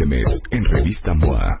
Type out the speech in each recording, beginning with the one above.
este mes en Revista MOA.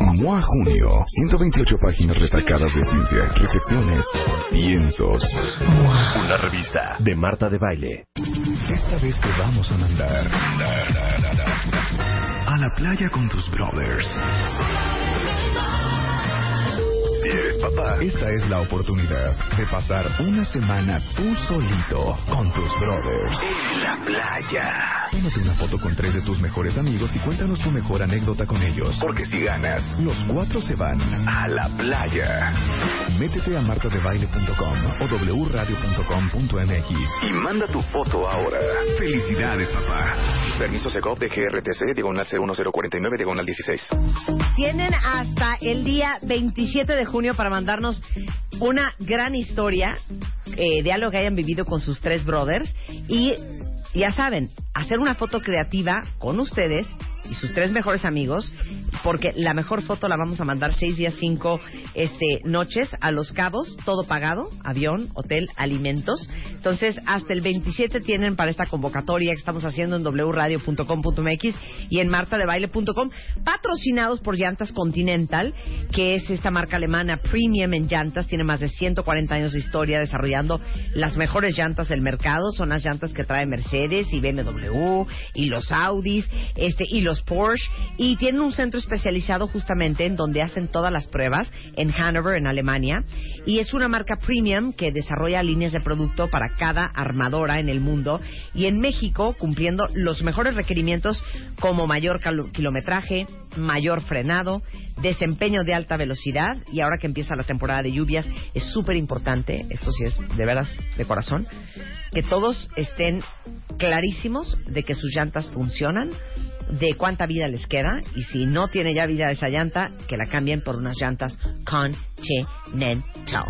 MOA Junio, 128 páginas retacadas de ciencia, recepciones, piensos. Una revista de Marta de Baile. Esta vez te vamos a mandar a la playa con tus brothers. Si eres papá, esta es la oportunidad de pasar una semana tú solito con tus brothers. En la playa. Tómate una foto con tres de tus mejores amigos y cuéntanos tu mejor anécdota con ellos. Porque si ganas, los cuatro se van a la playa. Métete a martadebaile.com o wradio.com.mx y manda tu foto ahora. Felicidades, papá. Permiso Segov de GRTC, diagonal C1049, diagonal 16. Tienen hasta el día 27 de junio para mandarnos una gran historia eh, de algo que hayan vivido con sus tres brothers y ya saben, hacer una foto creativa con ustedes y sus tres mejores amigos, porque la mejor foto la vamos a mandar seis días, cinco este, noches a Los Cabos, todo pagado, avión, hotel, alimentos. Entonces, hasta el 27 tienen para esta convocatoria que estamos haciendo en wradio.com.mx y en martadebaile.com, patrocinados por Llantas Continental, que es esta marca alemana premium en llantas, tiene más de 140 años de historia desarrollando las mejores llantas del mercado, son las llantas que trae Mercedes y BMW y los Audis, este y los Porsche y tienen un centro especializado justamente en donde hacen todas las pruebas en Hanover, en Alemania. Y es una marca premium que desarrolla líneas de producto para cada armadora en el mundo y en México cumpliendo los mejores requerimientos como mayor kilometraje, mayor frenado, desempeño de alta velocidad y ahora que empieza la temporada de lluvias es súper importante, esto sí es de veras de corazón, que todos estén clarísimos de que sus llantas funcionan, de cuánta vida les queda y si no tiene ya vida esa llanta, que la cambien por unas llantas Continental.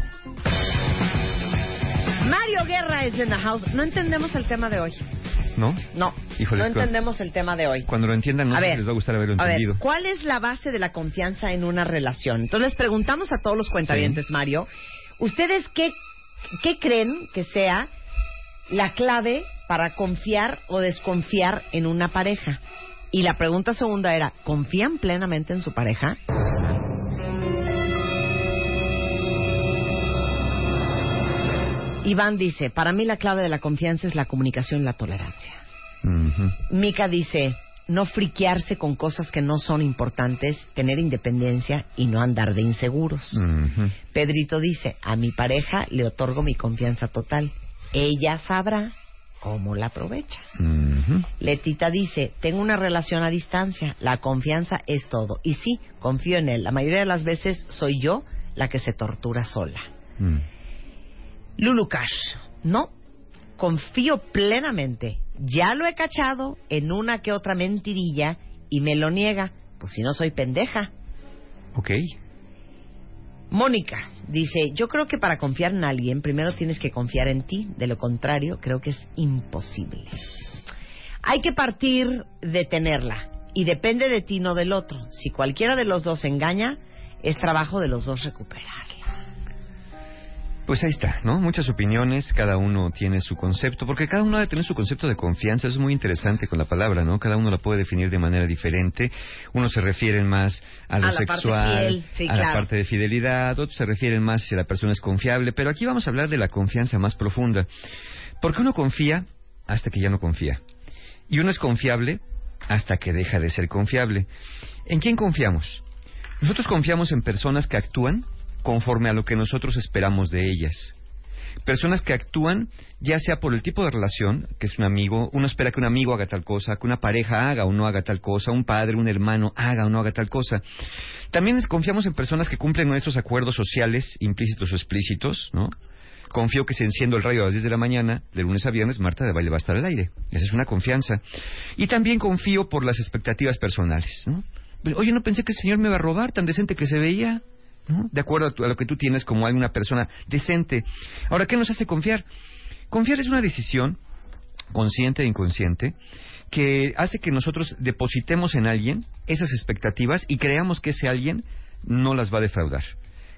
Mario Guerra es en the house. No entendemos el tema de hoy. ¿No? No. no entendemos el tema de hoy. Cuando lo entiendan, no les va a gustar haberlo entendido. A ver, ¿cuál es la base de la confianza en una relación? Entonces les preguntamos a todos los cuentavientes, Mario, ¿ustedes qué, qué creen que sea la clave para confiar o desconfiar en una pareja? Y la pregunta segunda era, ¿confían plenamente en su pareja? Iván dice, para mí la clave de la confianza es la comunicación y la tolerancia. Mika dice, no friquearse con cosas que no son importantes, tener independencia y no andar de inseguros. Pedrito dice, a mi pareja le otorgo mi confianza total. Ella sabrá cómo la aprovecha. Letita dice, tengo una relación a distancia, la confianza es todo. Y sí, confío en él. La mayoría de las veces soy yo la que se tortura sola. Mm. Lulu Cash, no, confío plenamente. Ya lo he cachado en una que otra mentirilla y me lo niega. Pues si no soy pendeja. Ok. Mónica dice, yo creo que para confiar en alguien primero tienes que confiar en ti, de lo contrario creo que es imposible. Hay que partir de tenerla y depende de ti, no del otro. Si cualquiera de los dos engaña, es trabajo de los dos recuperarla. Pues ahí está, ¿no? Muchas opiniones, cada uno tiene su concepto, porque cada uno debe tener su concepto de confianza, es muy interesante con la palabra, ¿no? Cada uno la puede definir de manera diferente. Unos se refieren más a lo sexual, a la parte de fidelidad, otros se refieren más si la persona es confiable, pero aquí vamos a hablar de la confianza más profunda. Porque uno confía hasta que ya no confía. Y uno es confiable hasta que deja de ser confiable. ¿En quién confiamos? Nosotros confiamos en personas que actúan conforme a lo que nosotros esperamos de ellas. Personas que actúan ya sea por el tipo de relación, que es un amigo, uno espera que un amigo haga tal cosa, que una pareja haga o no haga tal cosa, un padre, un hermano haga o no haga tal cosa. También confiamos en personas que cumplen con estos acuerdos sociales implícitos o explícitos, ¿no? Confío que si enciendo el radio a las 10 de la mañana, de lunes a viernes, Marta de Baile va a estar al aire. Esa es una confianza. Y también confío por las expectativas personales. ¿no? Oye, no pensé que el señor me iba a robar, tan decente que se veía. De acuerdo a, tu- a lo que tú tienes como alguna persona decente. Ahora, ¿qué nos hace confiar? Confiar es una decisión consciente e inconsciente que hace que nosotros depositemos en alguien esas expectativas y creamos que ese alguien no las va a defraudar.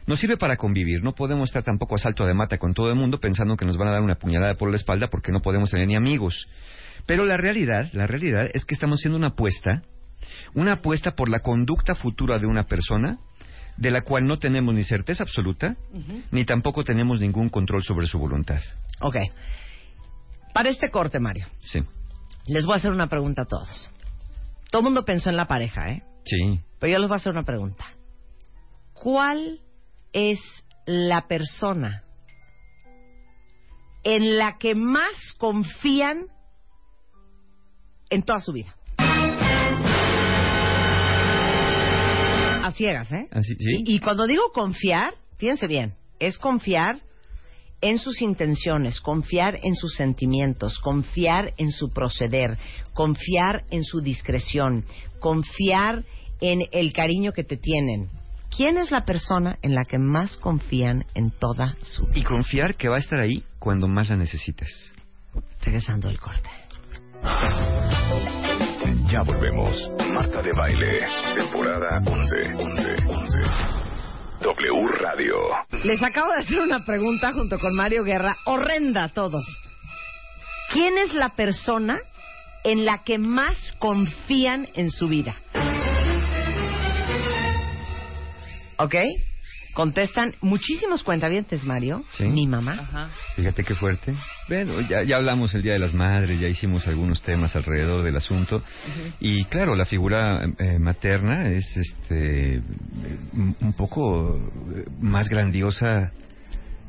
Nos sirve para convivir, no podemos estar tampoco a salto de mata con todo el mundo pensando que nos van a dar una puñalada por la espalda porque no podemos tener ni amigos. Pero la realidad, la realidad es que estamos haciendo una apuesta, una apuesta por la conducta futura de una persona de la cual no tenemos ni certeza absoluta, ni tampoco tenemos ningún control sobre su voluntad. Ok. Para este corte, Mario, Sí, les voy a hacer una pregunta a todos. Todo el mundo pensó en la pareja, ¿eh? sí. Pero yo les voy a hacer una pregunta. ¿Cuál es la persona en la que más confían en toda su vida? ¿Eh? Así, sí. Y, y cuando digo confiar, fíjense bien, es confiar en sus intenciones, confiar en sus sentimientos, confiar en su proceder, confiar en su discreción, confiar en el cariño que te tienen. ¿Quién es la persona en la que más confían en toda su vida? Y confiar que va a estar ahí cuando más la necesites. Regresando el corte. Ya volvemos. Marta de Baile, temporada 11, 11, 11. W Radio. Les acabo de hacer una pregunta junto con Mario Guerra, horrenda a todos. ¿Quién es la persona en la que más confían en su vida? ¿Ok? Contestan muchísimos cuentavientes, Mario. Sí. Mi mamá. Fíjate qué fuerte. Bueno, ya, ya hablamos el Día de las Madres, ya hicimos algunos temas alrededor del asunto. Y claro, la figura eh, materna es este un un poco eh, más grandiosa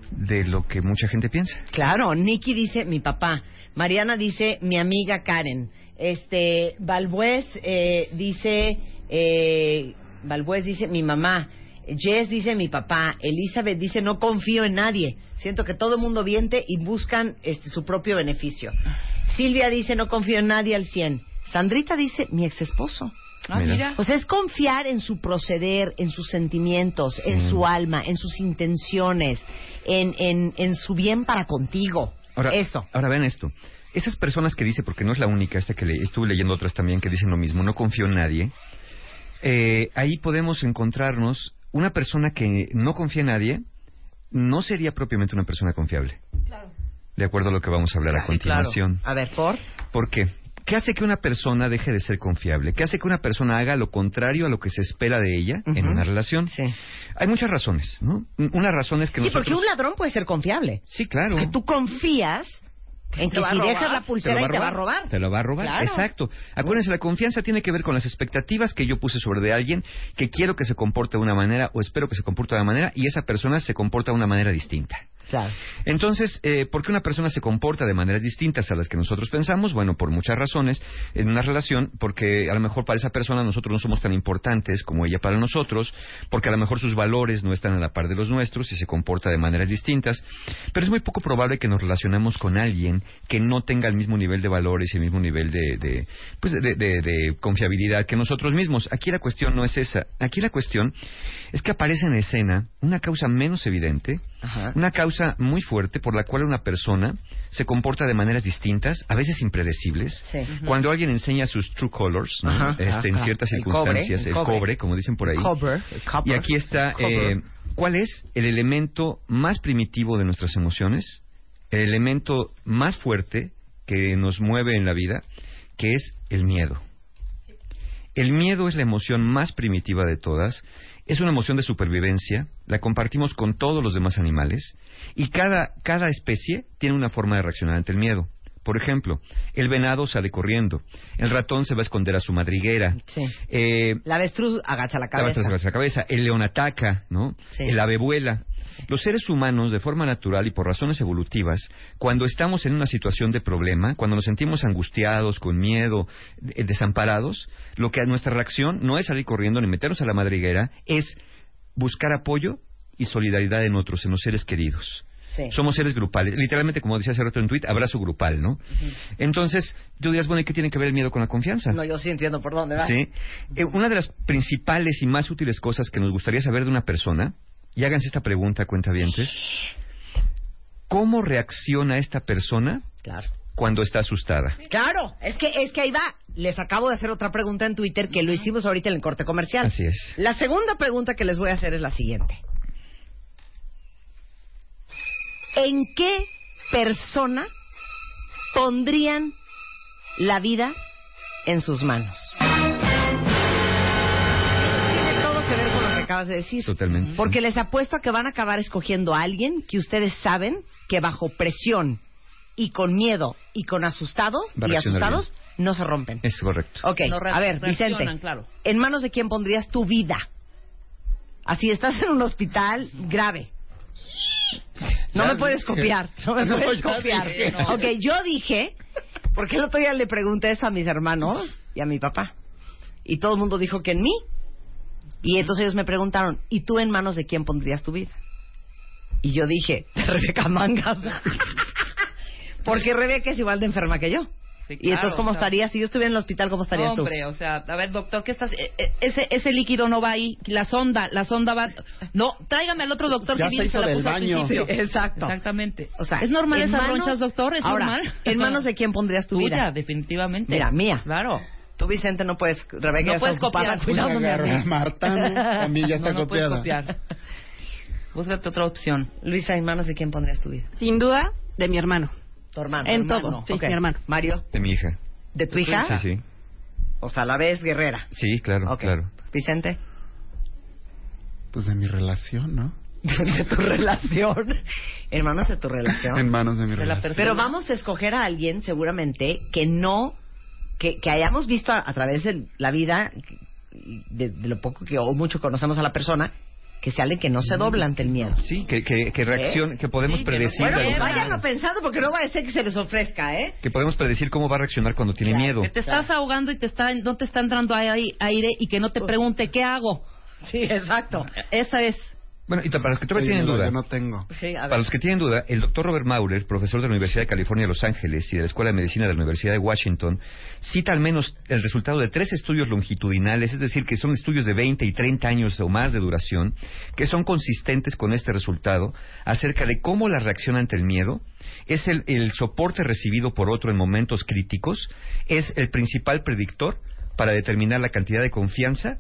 de lo que mucha gente piensa. Claro, Nicky dice mi papá. Mariana dice mi amiga Karen. Este, Balbués eh, dice, eh, Balbués dice mi mamá. Jess dice mi papá. Elizabeth dice no confío en nadie. Siento que todo el mundo viente y buscan este, su propio beneficio. Silvia dice no confío en nadie al 100. Sandrita dice mi ex esposo. Ah, mira. O sea, es confiar en su proceder, en sus sentimientos, en su alma, en sus intenciones, en, en, en su bien para contigo. Ahora, Eso. Ahora ven esto. Esas personas que dice, porque no es la única, esta que le, estuve leyendo otras también que dicen lo mismo, no confío en nadie. eh, ahí podemos encontrarnos una persona que no confía en nadie, no sería propiamente una persona confiable. De acuerdo a lo que vamos a hablar a Sí, claro. continuación. A ver, por. ¿Por qué? ¿Qué hace que una persona deje de ser confiable? ¿Qué hace que una persona haga lo contrario a lo que se espera de ella en una relación? Sí. Hay muchas razones, ¿no? Una razón es que Sí, nosotros... porque un ladrón puede ser confiable. Sí, claro. Que tú confías en Te que si robar. dejas la pulsera y te va a robar. Te lo va a robar. Claro. Exacto. Acuérdense, la confianza tiene que ver con las expectativas que yo puse sobre de alguien que quiero que se comporte de una manera o espero que se comporte de una manera y esa persona se comporta de una manera distinta. Entonces, eh, ¿por qué una persona se comporta de maneras distintas a las que nosotros pensamos? Bueno, por muchas razones. En una relación, porque a lo mejor para esa persona nosotros no somos tan importantes como ella para nosotros, porque a lo mejor sus valores no están a la par de los nuestros y se comporta de maneras distintas. Pero es muy poco probable que nos relacionemos con alguien que no tenga el mismo nivel de valores y el mismo nivel de, de, pues de- de confiabilidad que nosotros mismos. Aquí la cuestión no es esa. Aquí la cuestión es que aparece en escena una causa menos evidente, Ajá. una causa muy fuerte por la cual una persona se comporta de maneras distintas, a veces impredecibles. Sí. Cuando alguien enseña sus true colors, ¿no? Ajá, Este, en ciertas El cobre, circunstancias, el el cobre. cobre, como dicen por ahí. Y aquí está, eh, ¿cuál es el elemento más primitivo de nuestras emociones? El elemento más fuerte que nos mueve en la vida, que es el miedo. El miedo es la emoción más primitiva de todas, es una emoción de supervivencia, la compartimos con todos los demás animales y cada, cada especie tiene una forma de reaccionar ante el miedo. Por ejemplo, el venado sale corriendo, el ratón se va a esconder a su madriguera, Sí. eh, La avestruz agacha la la cabeza. cabeza. la cabeza. El león ataca, ¿no? Sí. El ave vuela. Los seres humanos, de forma natural y por razones evolutivas, cuando estamos en una situación de problema, cuando nos sentimos angustiados, con miedo, eh, desamparados, lo que nuestra reacción no es salir corriendo ni meternos a la madriguera, es buscar apoyo y solidaridad en otros, en los seres queridos. Sí. Somos seres grupales. Literalmente, como decía hace rato en tweet, abrazo grupal, ¿no? Entonces, tú dirás, bueno, ¿y qué tiene que ver el miedo con la confianza? No, yo sí entiendo por dónde va. Sí. Eh, una de las principales y más útiles cosas que nos gustaría saber de una persona, y háganse esta pregunta, cuentavientes, ¿cómo reacciona esta persona Claro. cuando está asustada? Claro, es que, es que ahí va. Les acabo de hacer otra pregunta en Twitter que lo hicimos ahorita en el corte comercial. Así es. La segunda pregunta que les voy a hacer es la siguiente. ¿En qué persona pondrían la vida en sus manos? Acabas de decir. Totalmente. Porque les apuesto a que van a acabar escogiendo a alguien que ustedes saben que bajo presión y con miedo y con asustado Va y asustados no se rompen. Es correcto. Ok, No a ver, Vicente, claro. ¿en manos de quién pondrías tu vida? Así estás en un hospital grave. No me puedes copiar, no me puedes copiar. Ok, yo dije, porque el otro día le pregunté eso a mis hermanos y a mi papá. Y todo el mundo dijo que en mí. Y entonces ellos me preguntaron, ¿y tú en manos de quién pondrías tu vida? Y yo dije, de Rebeca Mangas. porque Rebeca es igual de enferma que yo. Sí, y entonces, ¿cómo o sea, estarías? Si yo estuviera en el hospital, ¿cómo estarías tú? Hombre, o sea, a ver, doctor, ¿qué estás? eh, eh, ese, ese líquido no va ahí. La sonda, la sonda va. No, tráigame al otro doctor Ya que se vino y hizo se la del puso al baño. principio. Sí, exacto. Exactamente. O sea, ¿Es normal esas manos- ronchas, doctor? ¿Es Ahora, normal? ¿en manos de quién pondrías tu Tuya, vida? definitivamente. Mira, mía. Claro. Tú, Vicente, no puedes. Rebeca No puedes copiar. cuidándome a. Marta. A mí ya está no, no puedes copiada. copiar. Búscate otra opción. Luisa, ¿en manos de quién pondrías tu vida? Sin duda, de mi hermano. Tu hermano. En hermano. todo, sí, Ok. mi hermano. Mario, De mi hija. ¿de tu hija? Sí, sí. O sea, la vez guerrera. Sí, claro, Ok. claro. Vicente, Pues de mi relación, ¿no? de tu relación. Hermanos de tu relación. En manos de mi De la relación. Pero vamos a escoger a alguien, seguramente, que no. Que, que hayamos visto a, a través de la vida, de, de lo poco que o mucho conocemos a la persona, que sea alguien que no se dobla ante el miedo. Sí, que, que, que que podemos Sí, que no predecir. Bueno, váyanlo pensando porque no va a ser que se les ofrezca, ¿eh? Que podemos predecir cómo va a reaccionar cuando tiene Claro, miedo. Que te estás ahogando y te está, no te está entrando ahí aire y que no te pregunte qué hago. Sí, exacto. Esa es. Bueno, y para los que todavía Sí, tienen duda, Yo no tengo. Sí, a ver. para los que tienen duda, el doctor Robert Maurer, profesor de la Universidad de California de Los Ángeles y de la Escuela de Medicina de la Universidad de Washington, cita al menos el resultado de tres estudios longitudinales, es decir, que son estudios de 20 y 30 años o más de duración, que son consistentes con este resultado acerca de cómo la reacción ante el miedo es el, el soporte recibido por otro en momentos críticos, es el principal predictor para determinar la cantidad de confianza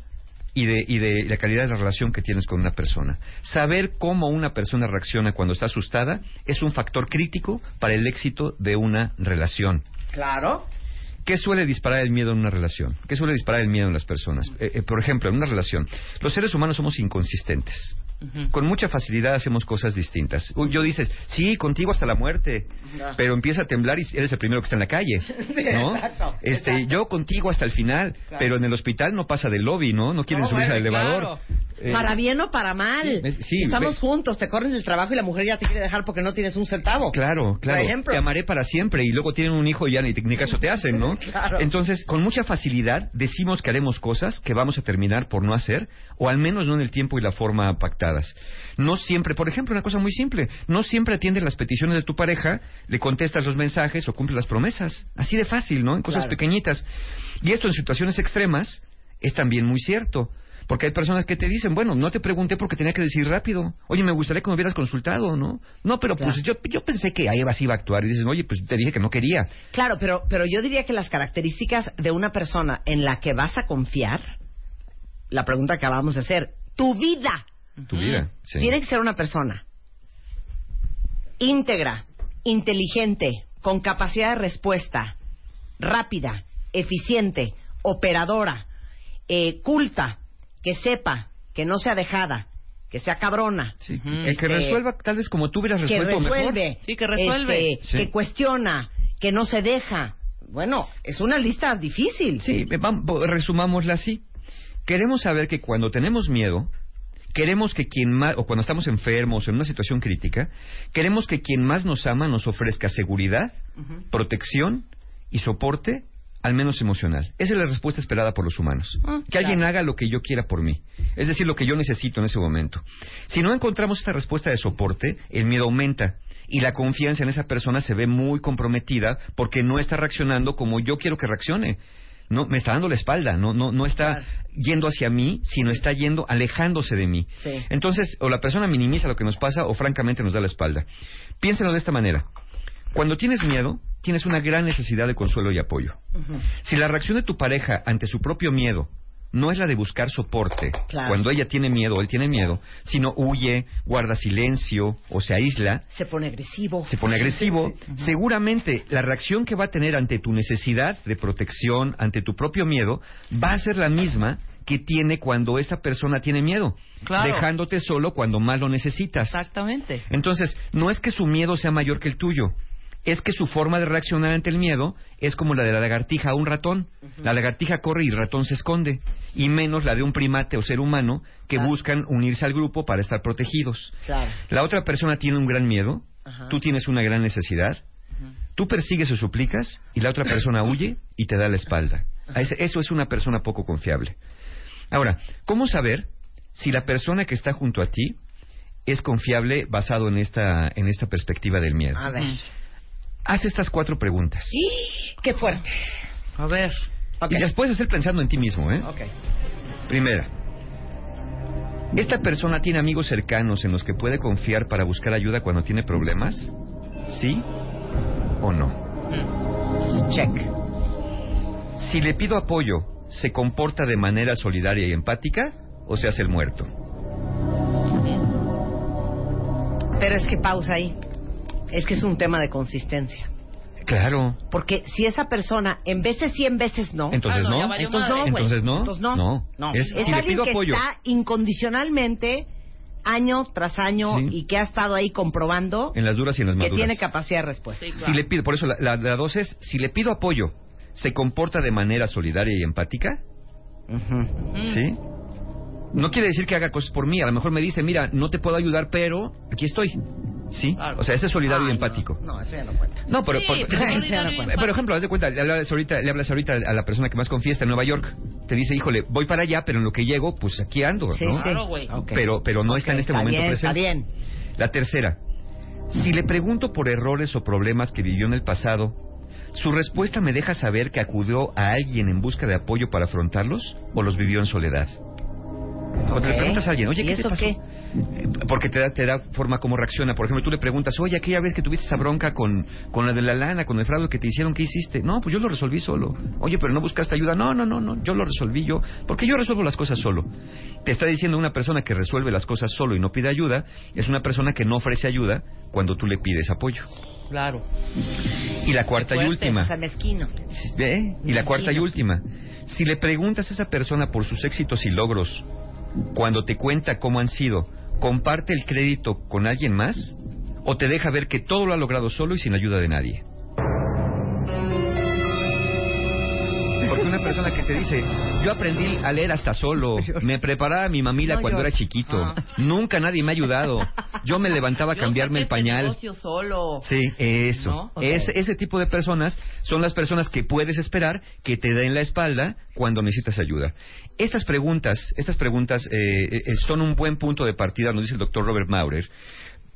y de, y de la calidad de la relación que tienes con una persona. Saber cómo una persona reacciona cuando está asustada es un factor crítico para el éxito de una relación. Claro. ¿Qué suele disparar el miedo en una relación? ¿Qué suele disparar el miedo en las personas? Eh, eh, por ejemplo, en una relación, los seres humanos somos inconsistentes. Con mucha facilidad hacemos cosas distintas. Yo dices, sí, contigo hasta la muerte, pero empieza a temblar y eres el primero que está en la calle, ¿no? exacto, este, exacto. yo contigo hasta el final, pero en el hospital no pasa del lobby, ¿no? No quieren No, subirse al elevador. claro. Eh, para bien o para mal. sí, sí, Estamos ve- juntos, te corren del trabajo y la mujer ya te quiere dejar porque no tienes un centavo. Claro, claro. Por ejemplo. Te amaré para siempre y luego tienen un hijo y ya ni, ni caso te hacen, ¿no? Claro. Entonces, con mucha facilidad decimos que haremos cosas que vamos a terminar por no hacer, o al menos no en el tiempo y la forma No siempre, por ejemplo, una cosa muy simple, no siempre atiendes las peticiones de tu pareja, le contestas los mensajes o cumples las promesas. Así de fácil, ¿no? En cosas Claro. pequeñitas. Y esto en situaciones extremas es también muy cierto. Porque hay personas que te dicen, bueno, no te pregunté porque tenía que decir rápido. Oye, me gustaría que me hubieras consultado, ¿no? No, pero pues yo, yo pensé que Eva sí iba a actuar. Y dices, oye, pues te dije que no quería. Claro, pero, pero yo diría que las características de una persona en la que vas a confiar, la pregunta que acabamos de hacer, tu vida, Tu vida. Sí. tiene que ser una persona íntegra, inteligente, con capacidad de respuesta, rápida, eficiente, operadora, eh, culta, que sepa, que no sea dejada, que sea cabrona, Sí. El que Este, resuelva tal vez como tú hubieras que resuelto resuelve, mejor. Sí, que resuelve. este, Sí. que cuestiona, que no se deja. Bueno, es una lista difícil. Sí, resumámosla así. Queremos saber que cuando tenemos miedo, queremos que quien más, o cuando estamos enfermos o en una situación crítica, queremos que quien más nos ama nos ofrezca seguridad, protección y soporte al menos emocional. Esa es la respuesta esperada por los humanos. Ah, que alguien haga lo que yo quiera por mí. Es decir, lo que yo necesito en ese momento. Si no encontramos esta respuesta de soporte, el miedo aumenta y la confianza en esa persona se ve muy comprometida porque no está reaccionando como yo quiero que reaccione. No, me está dando la espalda, no, no, no está yendo hacia mí, sino está yendo alejándose de mí. Sí. Entonces, o la persona minimiza lo que nos pasa o francamente nos da la espalda. Piénsenlo de esta manera. Cuando tienes miedo, tienes una gran necesidad de consuelo y apoyo. Si la reacción de tu pareja ante su propio miedo no es la de buscar soporte Claro. cuando ella tiene miedo o él tiene miedo, sino huye, guarda silencio o se aísla, Se pone agresivo. se pone agresivo, seguramente la reacción que va a tener ante tu necesidad de protección, ante tu propio miedo, va a ser la misma que tiene cuando esa persona tiene miedo, Claro. dejándote solo cuando más lo necesitas. Exactamente. Entonces, no es que su miedo sea mayor que el tuyo, es que su forma de reaccionar ante el miedo es como la de la lagartija a un ratón. La lagartija corre y el ratón se esconde, y menos la de un primate o ser humano que Claro. buscan unirse al grupo para estar protegidos. Claro. La otra persona tiene un gran miedo, tú tienes una gran necesidad, tú persigues o suplicas y la otra persona huye y te da la espalda. A ese- Eso es una persona poco confiable. Ahora, ¿cómo saber si la persona que está junto a ti es confiable basado en esta, en esta perspectiva del miedo? A ver. Haz estas cuatro preguntas. Qué fuerte. A ver. Ok. Y las puedes hacer pensando en ti mismo, ¿eh? Ok. Primera, ¿esta persona tiene amigos cercanos en los que puede confiar para buscar ayuda cuando tiene problemas? ¿Sí o no? Check. Si le pido apoyo, ¿se comporta de manera solidaria y empática o se hace el muerto? Pero es que pausa ahí. Es que es un tema de consistencia. Claro. Porque si esa persona en veces sí, en veces no. Entonces Ah, no, Entonces no. Entonces no. Entonces no. No. No. Es- Es, si le alguien pido que apoyo. está incondicionalmente año tras año Sí. y que ha estado ahí comprobando En las duras y en las que maduras. tiene capacidad de respuesta. Sí, Si le pido, por eso la, la, la dos es, si le pido apoyo, ¿se comporta de manera solidaria y empática? Ujú. ¿Sí? No quiere decir que haga cosas por mí. A lo mejor me dice, mira, no te puedo ayudar, pero aquí estoy. ¿Sí? Claro. O sea, ese es solidario Ay, y empático. No, no, eso ya no cuenta. No, pero Sí, por, ejemplo, haz de cuenta, le hablas, ahorita, le hablas ahorita a la persona que más confía está en Nueva York. Te dice, híjole, voy para allá, pero en lo que llego, pues aquí ando, Sí, ¿no? sí. Claro, güey. Ok. Pero, pero no está en este Está momento bien, presente. Está bien. La tercera, si le pregunto por errores o problemas que vivió en el pasado, ¿su respuesta me deja saber que acudió a alguien en busca de apoyo para afrontarlos o los vivió en soledad? Cuando le preguntas a alguien, oye, ¿Y ¿qué te pasó? qué? Eh, Porque te da, te da forma como reacciona. Por ejemplo, tú le preguntas, oye, aquella vez que tuviste esa bronca con, con la de la lana, con el fraude que te hicieron, ¿qué hiciste? No, pues yo lo resolví solo. Oye, pero no buscaste ayuda. No, no, no, no, yo lo resolví yo. Porque yo resuelvo las cosas solo. Te está diciendo una persona que resuelve las cosas solo y no pide ayuda, es una persona que no ofrece ayuda cuando tú le pides apoyo. Claro. Y la cuarta y última. O sea, mezquino. ¿Ve? Y la cuarta y última. Si le preguntas a esa persona por sus éxitos y logros, cuando te cuenta cómo han sido, ¿comparte el crédito con alguien más? ¿O te deja ver que todo lo ha logrado solo y sin ayuda de nadie? Una persona que te dice, yo aprendí a leer hasta solo, me preparaba mi mamila No cuando era chiquito, Ah. nunca nadie me ha ayudado, yo me levantaba a cambiarme el pañal. negocio solo. Sí, eso. ¿No? Ok. Ese, ese tipo de personas son las personas que puedes esperar que te den la espalda cuando necesitas ayuda. Estas preguntas, estas preguntas eh, eh, son un buen punto de partida, nos dice el doctor Robert Maurer,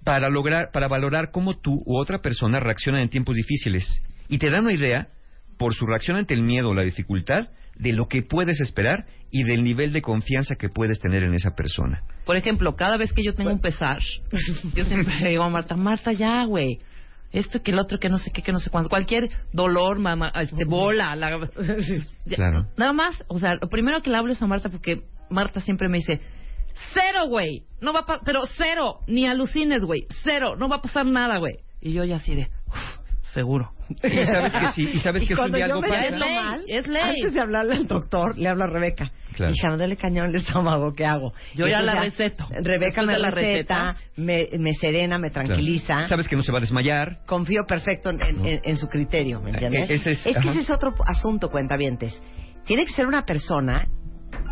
para lograr, para valorar cómo tú u otra persona reaccionan en tiempos difíciles y te dan una idea por su reacción ante el miedo o la dificultad de lo que puedes esperar y del nivel de confianza que puedes tener en esa persona. Por ejemplo, cada vez que yo tengo un pesar, yo siempre le digo a Marta, Marta, ya, güey. Esto que el otro que no sé qué, que no sé cuánto. Cualquier dolor, mamá, este, bola. La... Claro. Nada más, o sea, lo primero que le hablo es a Marta porque Marta siempre me dice, cero, güey. No va a pa- pero cero. Ni alucines, güey. Cero. No va a pasar nada, güey. Y yo ya así de, "Uf, seguro. Y sabes que sí, y sabes Y que si un cuando día yo algo me pasa. siento ley, mal, es ley. antes de hablarle al doctor, le hablo a Rebeca. Claro. Hija, me duele cañón el estómago, ¿qué hago? Yo Y ya la receto. Rebeca Después me la receta, me, me serena, me Claro. tranquiliza. Sabes que no se va a desmayar. Confío perfecto en, en- en- en su criterio, ¿me entiendes? Eh, ese es- que ajá. ese es otro asunto, cuentavientes. Tiene que ser una persona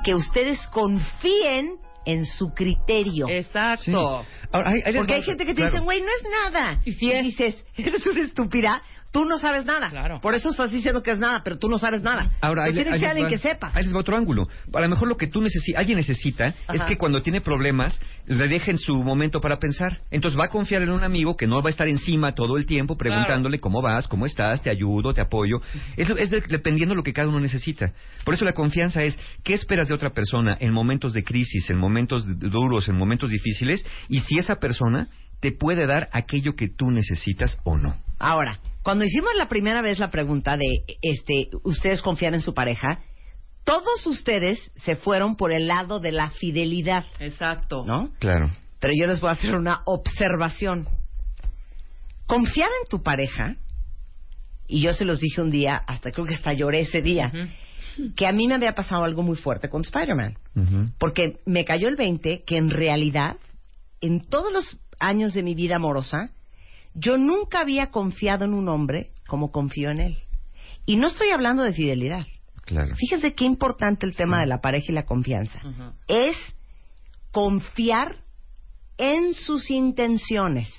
que ustedes confíen en su criterio. Exacto. Ahora, ahí- ahí les Porque hay gente que te claro. dice, güey, no es nada. Y sí es. dices, eres una estúpida. Tú no sabes nada. Claro. Por eso estás diciendo que es nada, pero tú no sabes nada. Ahora, Pues tiene que ser alguien va- que sepa. Ahí les va otro ángulo. A lo mejor lo que tú necesi alguien necesita es que cuando tiene problemas le dejen su momento para pensar. Entonces va a confiar en un amigo que no va a estar encima todo el tiempo preguntándole cómo vas, cómo estás, te ayudo, te apoyo. Es, es de- dependiendo de lo que cada uno necesita. Por eso la confianza es qué esperas de otra persona en momentos de crisis, en momentos duros, en momentos difíciles y si esa persona te puede dar aquello que tú necesitas o no. Ahora, cuando hicimos la primera vez la pregunta de, este, ¿ustedes confían en su pareja? Todos ustedes se fueron por el lado de la fidelidad, Exacto. ¿no? Claro. Pero yo les voy a hacer una observación. Confiar en tu pareja, y yo se los dije un día, hasta creo que hasta lloré ese día, que a mí me había pasado algo muy fuerte con Spider-Man. Porque me cayó el 20 que en realidad, en todos los años de mi vida amorosa, yo nunca había confiado en un hombre como confío en él. Y no estoy hablando de fidelidad. Claro. Fíjese qué importante el tema de la pareja y la confianza. Es confiar en sus intenciones.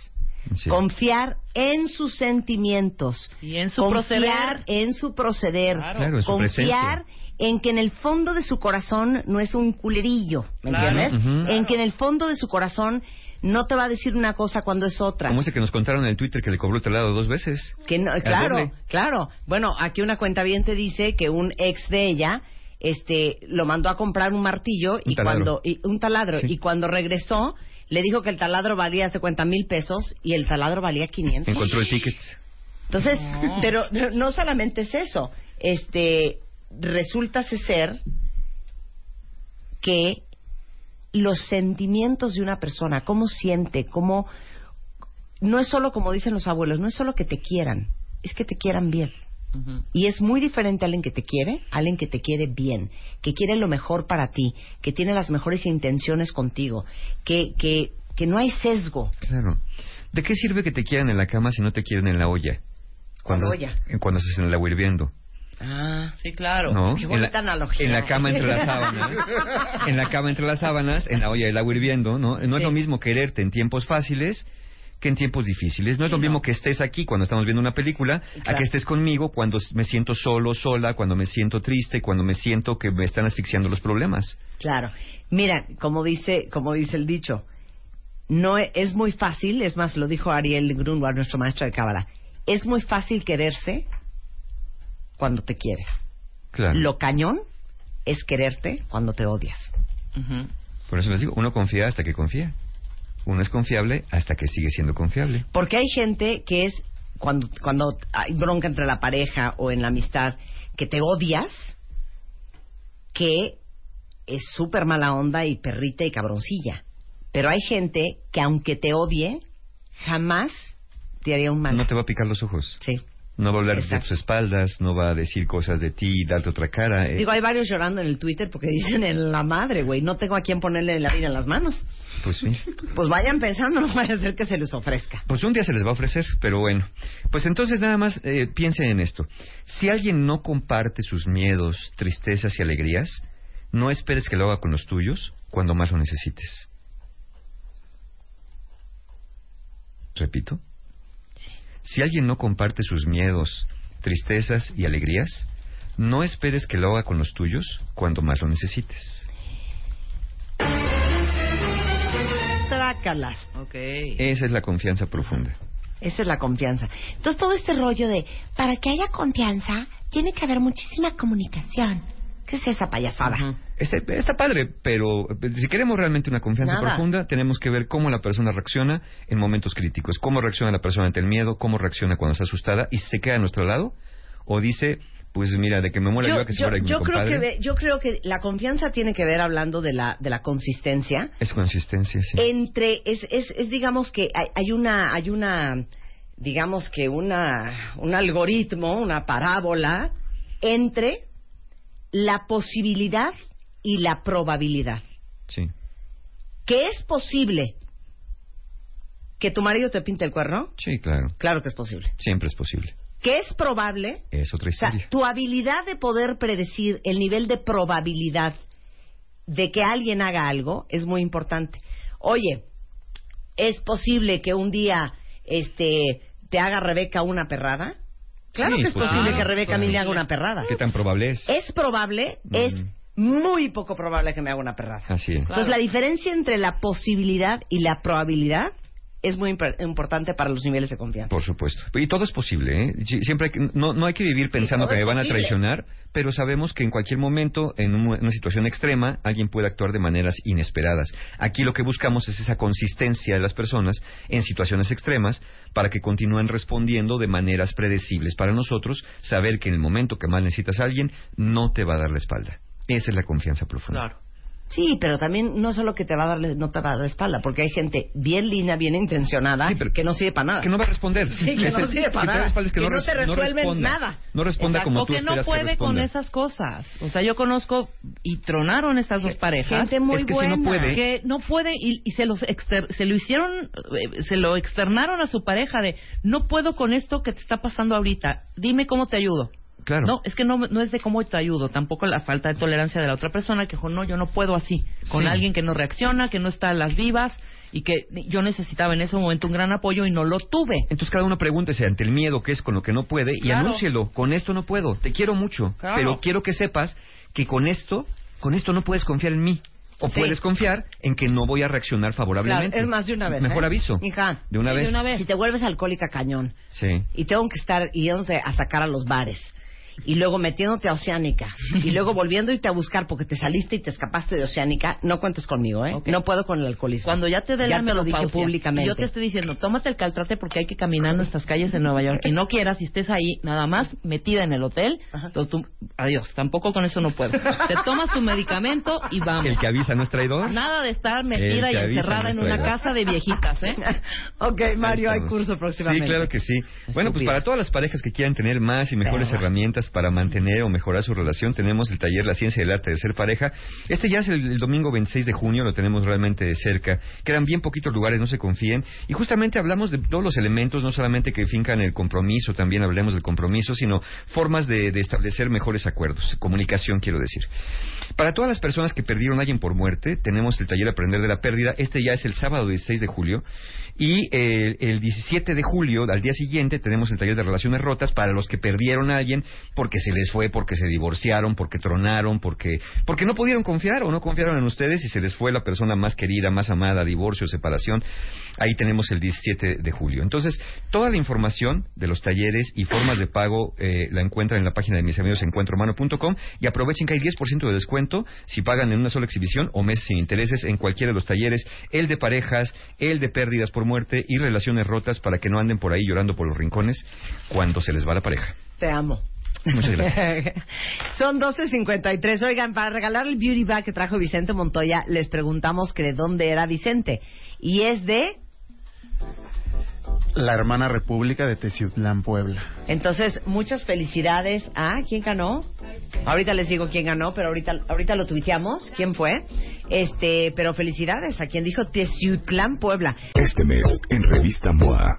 Sí. Confiar en sus sentimientos. Y en su confiar proceder. en su proceder. Claro. Claro, en su confiar presencia. En que en el fondo de su corazón no es un culerillo, ¿me Claro. entiendes? En que en el fondo de su corazón no te va a decir una cosa cuando es otra. Como ese que nos contaron en el Twitter que le cobró el traslado dos veces. Que no, claro, doble. claro. Bueno, aquí una cuenta bien te dice que un ex de ella este lo mandó a comprar un martillo y taladro. cuando y, un taladro Sí. y cuando regresó le dijo que el taladro valía 50 mil pesos y el taladro valía 500. Encontró el ticket. Entonces, pero no- no solamente es eso, este resulta ser que los sentimientos de una persona, cómo siente, cómo no es solo como dicen los abuelos, no es solo que te quieran, es que te quieran bien. Y es muy diferente a alguien que te quiere, a alguien que te quiere bien, que quiere lo mejor para ti, que tiene las mejores intenciones contigo, que, que, que no hay sesgo. Claro. ¿De qué sirve que te quieran en la cama si no te quieren en la olla? Cuando, ¿Cuál olla? Cuando estás en el agua hirviendo. Ah, Sí, claro. ¿No? Qué en bonita la, analogía. En la cama entre las sábanas. en la cama entre las sábanas, en la olla del agua hirviendo, ¿no? No es lo mismo quererte en tiempos fáciles que en tiempos difíciles. No es lo mismo que estés aquí cuando estamos viendo una película, a que estés conmigo cuando me siento solo, sola, cuando me siento triste, cuando me siento que me están asfixiando los problemas. Claro. Mira, como dice, como dice el dicho, no e- es muy fácil, es más, lo dijo Ariel Grunwald, nuestro maestro de Cábala, es muy fácil quererse cuando te quieres. Claro. Lo cañón es quererte cuando te odias. Por eso les digo, uno confía hasta que confía. Uno es confiable hasta que sigue siendo confiable. Porque hay gente que es, cuando, cuando hay bronca entre la pareja o en la amistad, que te odias, que es súper mala onda y perrita y cabroncilla. Pero hay gente que aunque te odie, jamás te haría un mal. No te va a picar los ojos. Sí. No va a hablar de tus espaldas, no va a decir cosas de ti y darte otra cara. eh, Digo, hay varios llorando en el Twitter porque dicen en la madre, güey, no tengo a quién ponerle la vida en las manos. Pues sí. Pues vayan pensando, no vaya a ser que se les ofrezca. Pues un día se les va a ofrecer, pero bueno. Pues entonces nada más eh, piensen en esto. Si alguien no comparte sus miedos, tristezas y alegrías, no esperes que lo haga con los tuyos cuando más lo necesites. Repito. Si alguien no comparte sus miedos, tristezas y alegrías, no esperes que lo haga con los tuyos cuando más lo necesites. Trácalas. Ok. Esa es la confianza profunda. Esa es la confianza. Entonces, todo este rollo de, para que haya confianza, tiene que haber muchísima comunicación. ¿Qué es esa payasada? Ujú. Está, está padre, pero eh, si queremos realmente una confianza Nada. profunda, tenemos que ver cómo la persona reacciona en momentos críticos. Cómo reacciona la persona ante el miedo, cómo reacciona cuando está asustada y se queda a nuestro lado o dice, pues mira, de que me muera yo, a que se mi yo creo compadre. que ve- yo creo que la confianza tiene que ver hablando de la de la consistencia Es consistencia, sí. entre es, es, es digamos que hay, hay una hay una digamos que una un algoritmo una parábola entre la posibilidad y la probabilidad Sí, que es posible que tu marido te pinte el cuerno sí, claro. claro que es posible Siempre es posible. que es probable Es otra O sea, historia. tu habilidad de poder predecir el nivel de probabilidad de que alguien haga algo es muy importante. Oye, es posible que un día este te haga Rebeca una perrada? Claro Sí, que es pues, posible sí, que Rebeca a mí me haga una perrada. ¿Qué tan probable es? Es probable, es muy poco probable que me haga una perrada. Así es. Entonces, la diferencia entre la posibilidad y la probabilidad es muy imp- importante para los niveles de confianza. Por supuesto. Y todo es posible, ¿eh? Siempre hay que- no, no hay que vivir pensando que me van a traicionar, pero sabemos que en cualquier momento, en un- una situación extrema, alguien puede actuar de maneras inesperadas. Aquí lo que buscamos es esa consistencia de las personas en situaciones extremas para que continúen respondiendo de maneras predecibles. Para nosotros, saber que en el momento que más necesitas a alguien, no te va a dar la espalda. Esa es la confianza profunda. Claro. Sí, pero también no solo que te va a darle, no te va a dar la espalda, porque hay gente bien linda, bien intencionada, Sí, pero- que no sirve para nada. Que no va a responder. Sí, que Es no sirve para nada. que Que no, no te resuelven responda. nada. No responda Exacto. como O tú que no que puede con esas cosas. O sea, yo conozco y tronaron estas dos parejas. Gente muy Es que si no buena. puede- que no puede y, y se los exter- se lo hicieron eh, se lo externaron a su pareja de no puedo con esto que te está pasando ahorita dime cómo te ayudo Claro. no es que no no es de cómo te ayudo tampoco la falta de tolerancia de la otra persona que dijo no yo no puedo así con Sí. alguien que no reacciona que no está a las vivas y que yo necesitaba en ese momento un gran apoyo y no lo tuve Entonces cada uno pregúntese ante el miedo que es con lo que no puede y Claro. anúncielo, con esto no puedo, te quiero mucho, Claro. pero quiero que sepas que con esto, con esto no puedes confiar en mí. O Sí. puedes confiar en que no voy a reaccionar favorablemente. Claro, es más de una vez. Mejor ¿eh? aviso. Hija, De una de vez. una vez. si te vuelves alcohólica cañón Sí. y tengo que estar yéndote a sacar a los bares y luego metiéndote a Oceánica y luego volviendo a irte a buscar porque te saliste y te escapaste de Oceánica, no cuentes conmigo, ¿eh? No puedo con el alcoholismo. Cuando ya te dé la menopausia, públicamente. yo te estoy diciendo, tómate el caltrate porque hay que caminar nuestras calles de Nueva York. Y no quieras, si estés ahí nada más metida en el hotel, Ajá. entonces tú- adiós, tampoco con eso no puedo. Te tomas tu medicamento y vamos. El que avisa no es traidor. Nada de estar metida y encerrada no en una casa de viejitas, ¿eh? ok, Mario, hay curso próximamente. Sí, claro que sí. Bueno, pues para todas las parejas que quieran tener más y mejores Perra. Para mantener o mejorar su relación, tenemos el taller La Ciencia y el Arte de Ser Pareja. Este ya es el, el domingo 26 de junio, lo tenemos realmente de cerca. Quedan bien poquitos lugares, no se confíen. Y justamente hablamos de todos los elementos, no solamente que fincan el compromiso, también hablemos del compromiso, sino formas de, establecer mejores acuerdos. Comunicación, quiero decir. Para todas las personas que perdieron a alguien por muerte, tenemos el taller Aprender de la Pérdida. Este ya es el sábado 16 de julio. Y eh, el 17 de julio, al día siguiente, tenemos el taller de relaciones rotas para los que perdieron a alguien porque se les fue, porque se divorciaron, porque tronaron, porque, porque no pudieron confiar o no confiaron en ustedes y se les fue la persona más querida, más amada, divorcio, separación. Ahí tenemos el 17 de julio. Entonces, toda la información de los talleres y formas de pago eh, la encuentran en la página de mis amigos encuentrohumano.com y aprovechen que hay 10% de descuento si pagan en una sola exhibición o mes sin intereses en cualquiera de los talleres, el de parejas, el de pérdidas por muerte y relaciones rotas para que no anden por ahí llorando por los rincones cuando se les va la pareja. Te amo. Muchas gracias. Son 12.53. Oigan, para regalar el beauty bag que trajo Vicente Montoya, les preguntamos que de dónde era Vicente. Y es de... La hermana república de Teciutlán, Puebla. Entonces, muchas felicidades a... ¿Quién ganó? Ahorita les digo quién ganó, pero ahorita, ahorita lo tuiteamos. ¿Quién fue? Este, pero felicidades a quien dijo Teciutlán, Puebla. Este mes, en Revista MOA.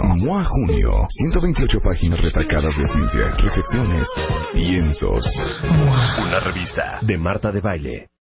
MOA Junio, 128 páginas retacadas de ciencia, reflexiones, piensos. Una revista de Marta de Baile.